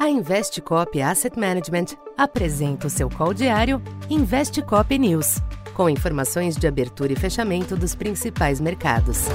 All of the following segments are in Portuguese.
A Investcop Asset Management apresenta o seu call diário Investcop News, com informações de abertura e fechamento dos principais mercados.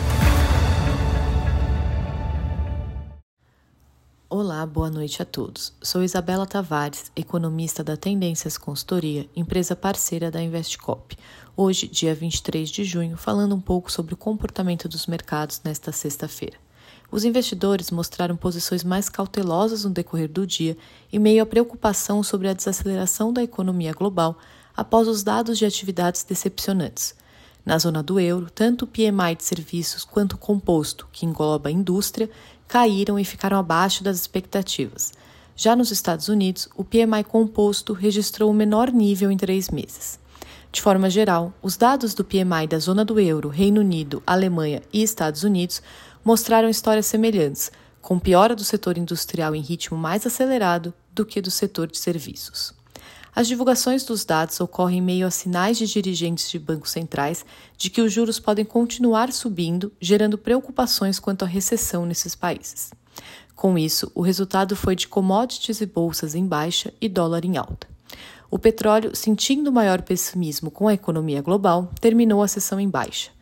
Olá, boa noite a todos. Sou Isabela Tavares, economista da Tendências Consultoria, empresa parceira da Investcop. Hoje, dia 23 de junho, falando um pouco sobre o comportamento dos mercados nesta sexta-feira. Os investidores mostraram posições mais cautelosas no decorrer do dia, em meio à preocupação sobre a desaceleração da economia global após os dados de atividades decepcionantes. Na zona do euro, tanto o PMI de serviços quanto o composto, que engloba a indústria, caíram e ficaram abaixo das expectativas. Já nos Estados Unidos, o PMI composto registrou o menor nível em três meses. De forma geral, os dados do PMI da zona do euro, Reino Unido, Alemanha e Estados Unidos mostraram histórias semelhantes, com piora do setor industrial em ritmo mais acelerado do que do setor de serviços. As divulgações dos dados ocorrem em meio a sinais de dirigentes de bancos centrais de que os juros podem continuar subindo, gerando preocupações quanto à recessão nesses países. Com isso, o resultado foi de commodities e bolsas em baixa e dólar em alta. O petróleo, sentindo maior pessimismo com a economia global, terminou a sessão em baixa.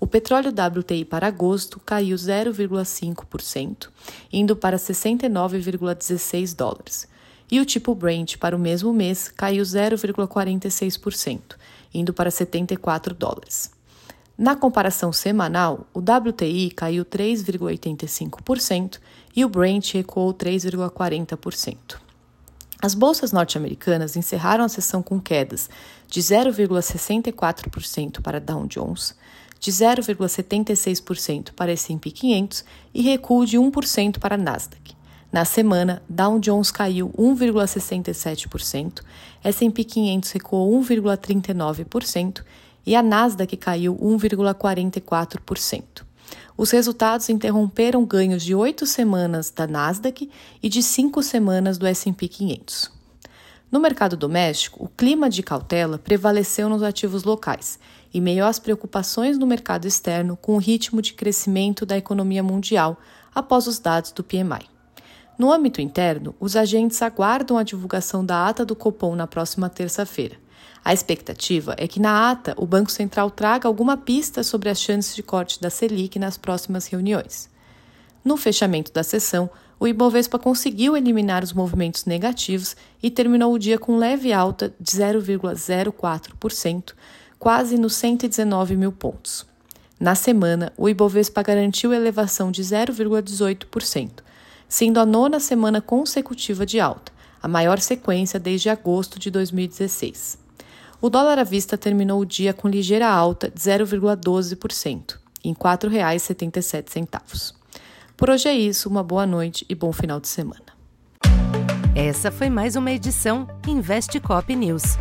O petróleo WTI para agosto caiu 0,5%, indo para 69,16 dólares. E o tipo Brent para o mesmo mês caiu 0,46%, indo para 74 dólares. Na comparação semanal, o WTI caiu 3,85% e o Brent recuou 3,40%. As bolsas norte-americanas encerraram a sessão com quedas de 0,64% para Dow Jones, de 0,76% para S&P 500 e recuo de 1% para Nasdaq. Na semana, Dow Jones caiu 1,67%, S&P 500 recuou 1,39% e a Nasdaq caiu 1,44%. Os resultados interromperam ganhos de oito semanas da Nasdaq e de cinco semanas do S&P 500. No mercado doméstico, o clima de cautela prevaleceu nos ativos locais, em meio às preocupações no mercado externo com o ritmo de crescimento da economia mundial após os dados do PMI. No âmbito interno, os agentes aguardam a divulgação da ata do Copom na próxima terça-feira. A expectativa é que na ata o Banco Central traga alguma pista sobre as chances de corte da Selic nas próximas reuniões. No fechamento da sessão, o Ibovespa conseguiu eliminar os movimentos negativos e terminou o dia com leve alta de 0,04%, quase nos 119 mil pontos. Na semana, o Ibovespa garantiu elevação de 0,18%, sendo a nona semana consecutiva de alta, a maior sequência desde agosto de 2016. O dólar à vista terminou o dia com ligeira alta de 0,12%, em R$ 4,77. Por hoje é isso, uma boa noite e bom final de semana. Essa foi mais uma edição Investe Cop News.